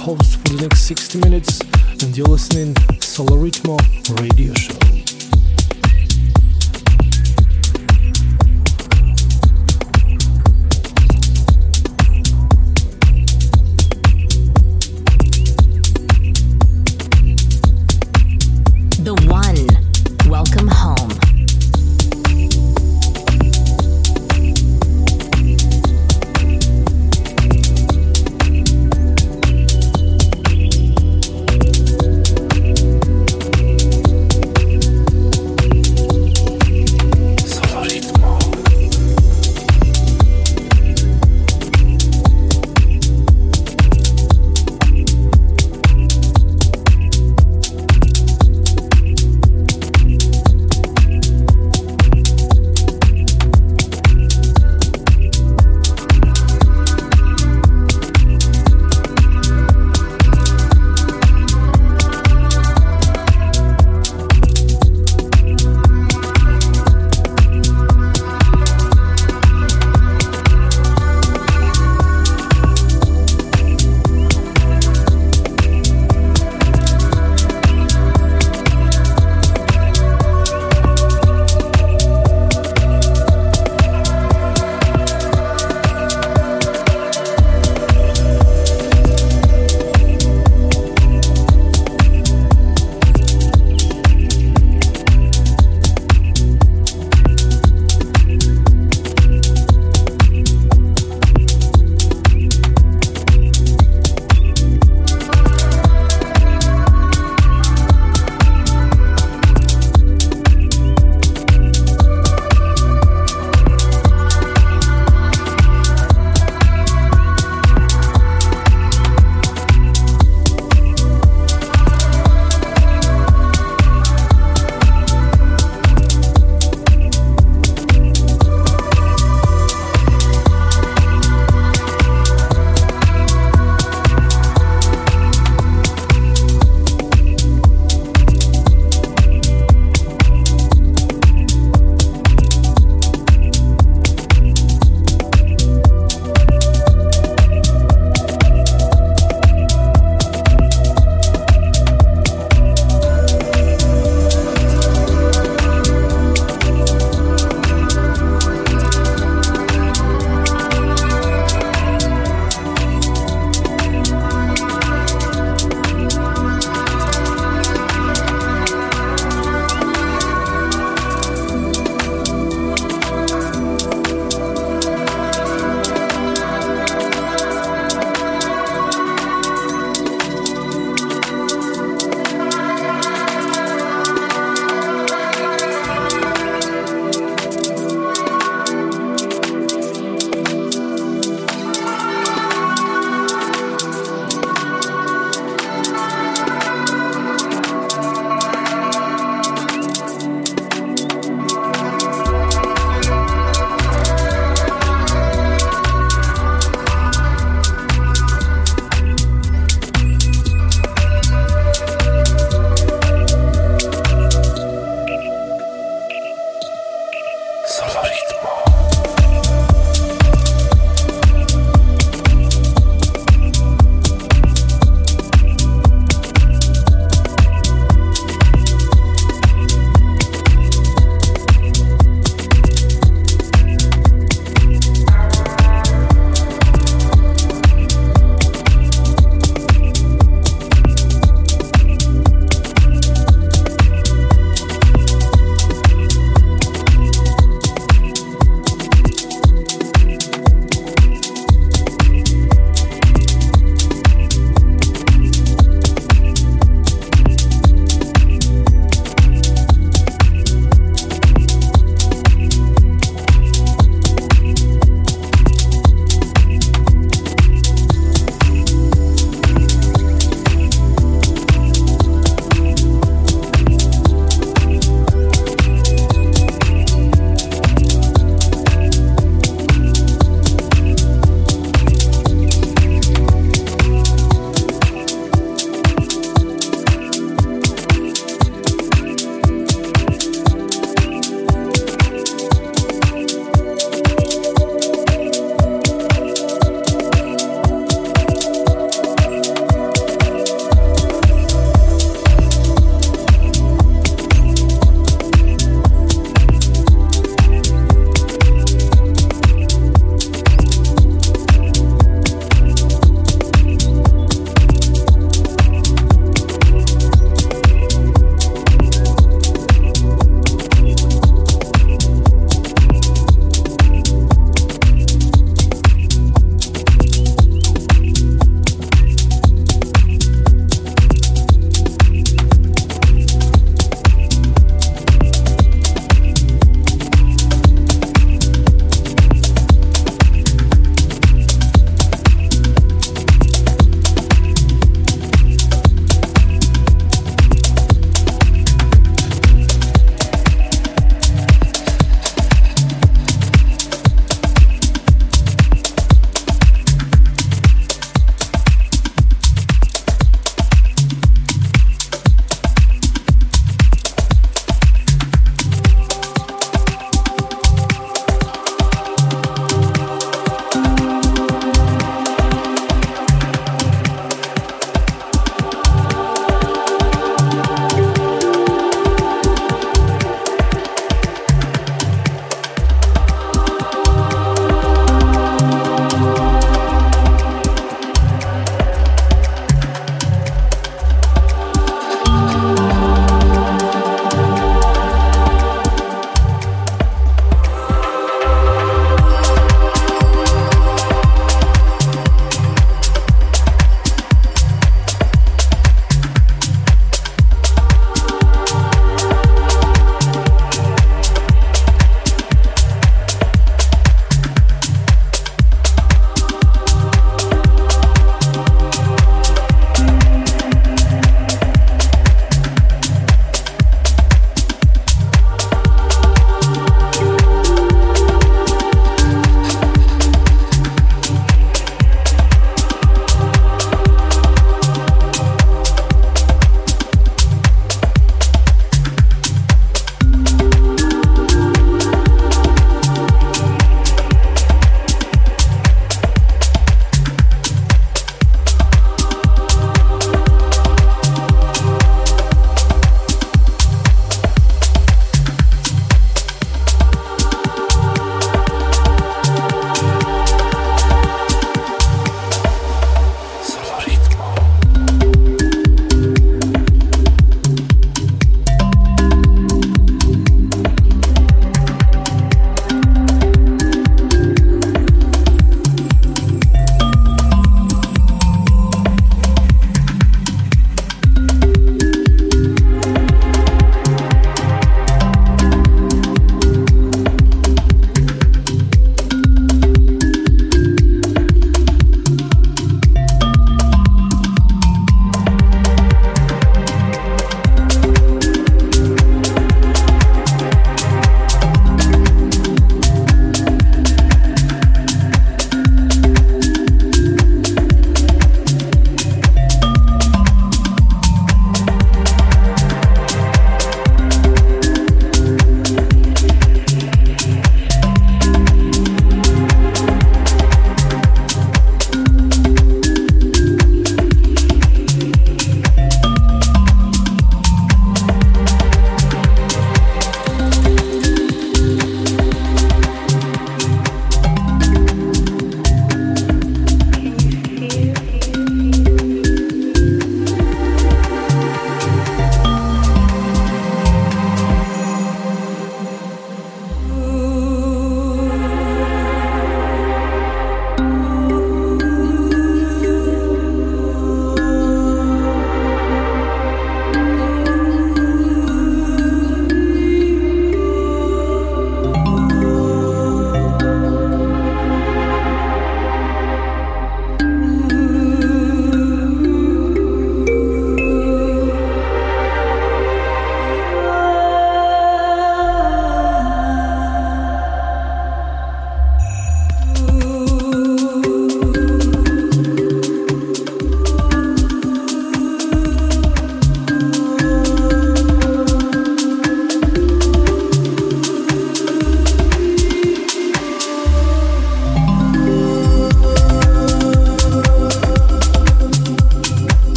host for the next 60 minutes. And you're listening Solo Ritmo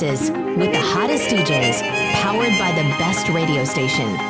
mixes with the hottest DJs, powered by the best radio station.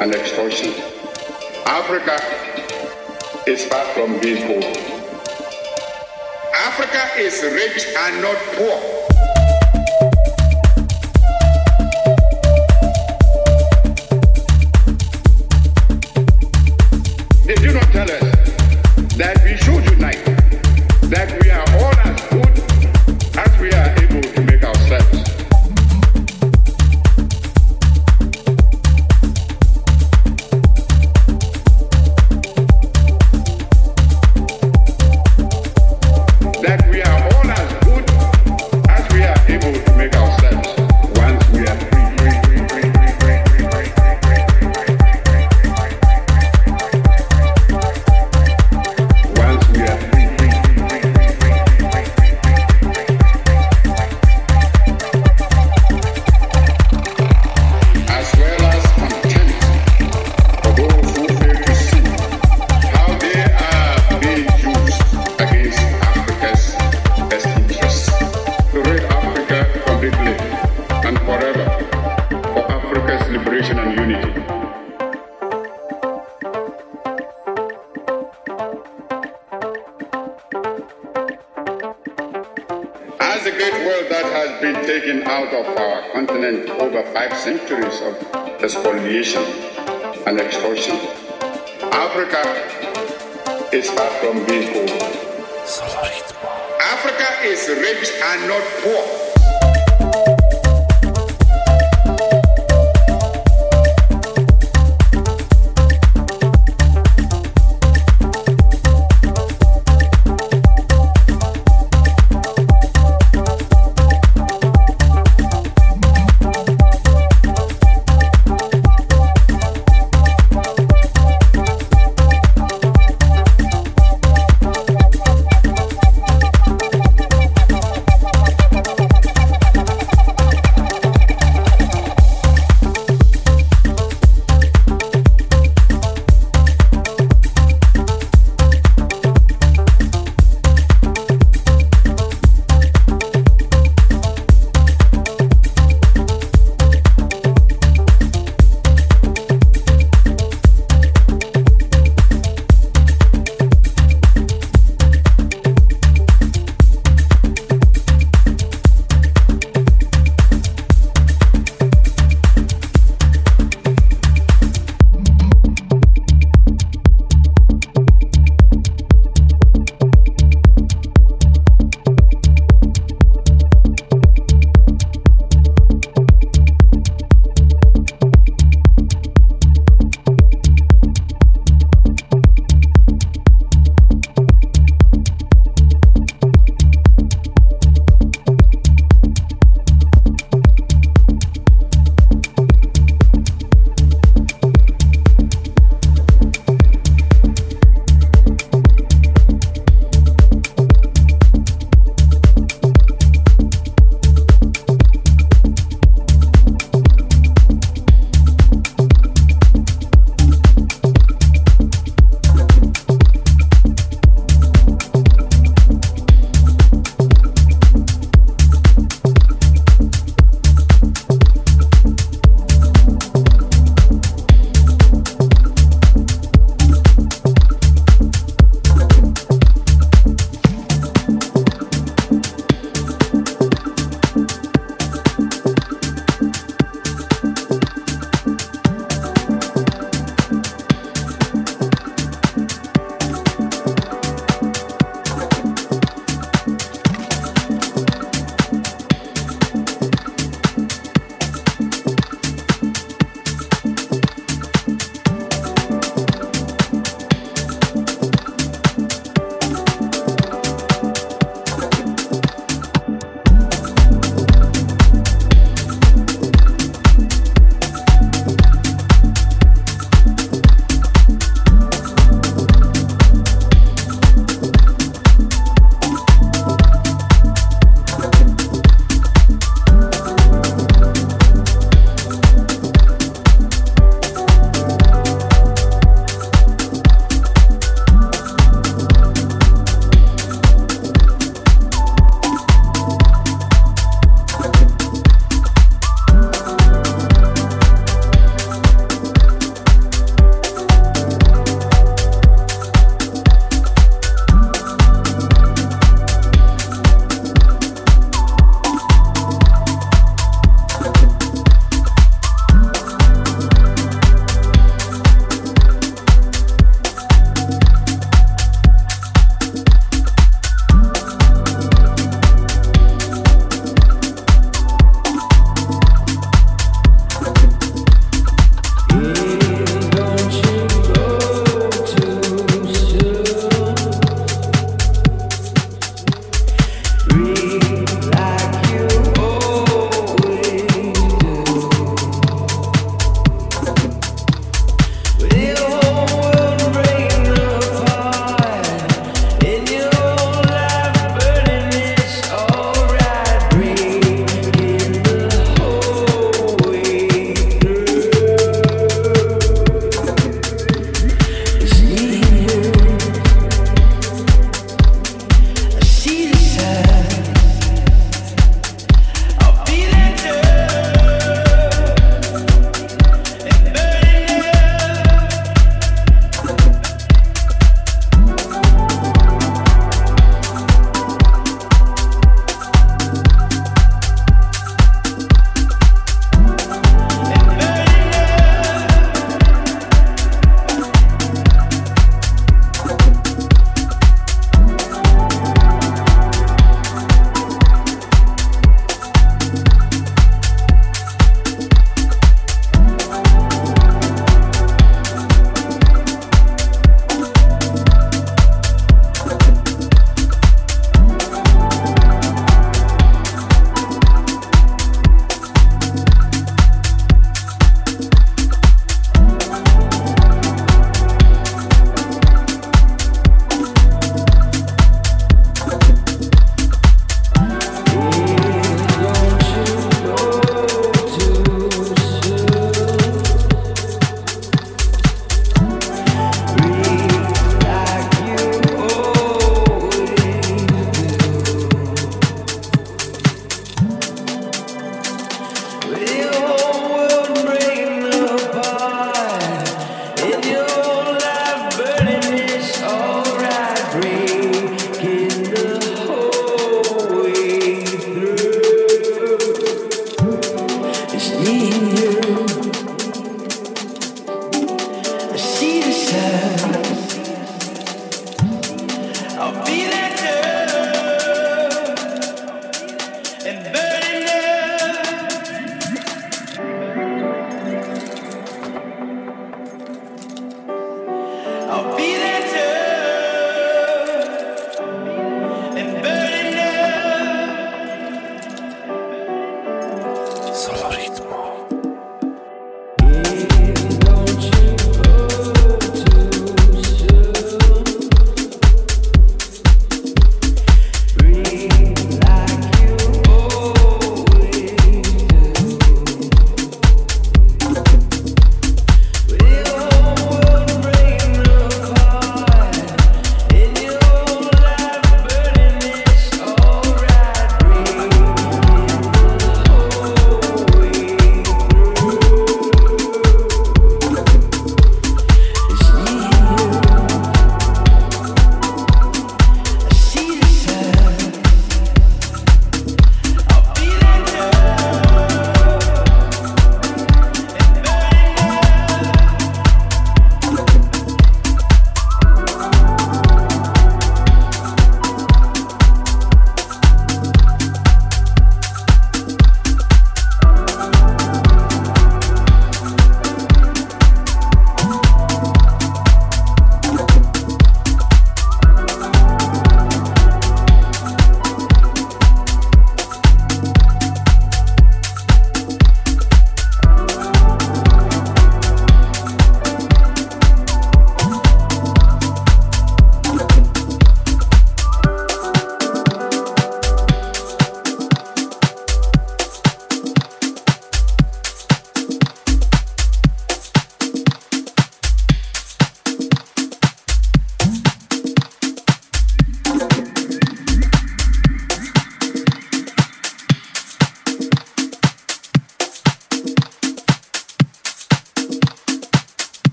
And extortion. Africa is far from being poor. Africa is rich and not poor.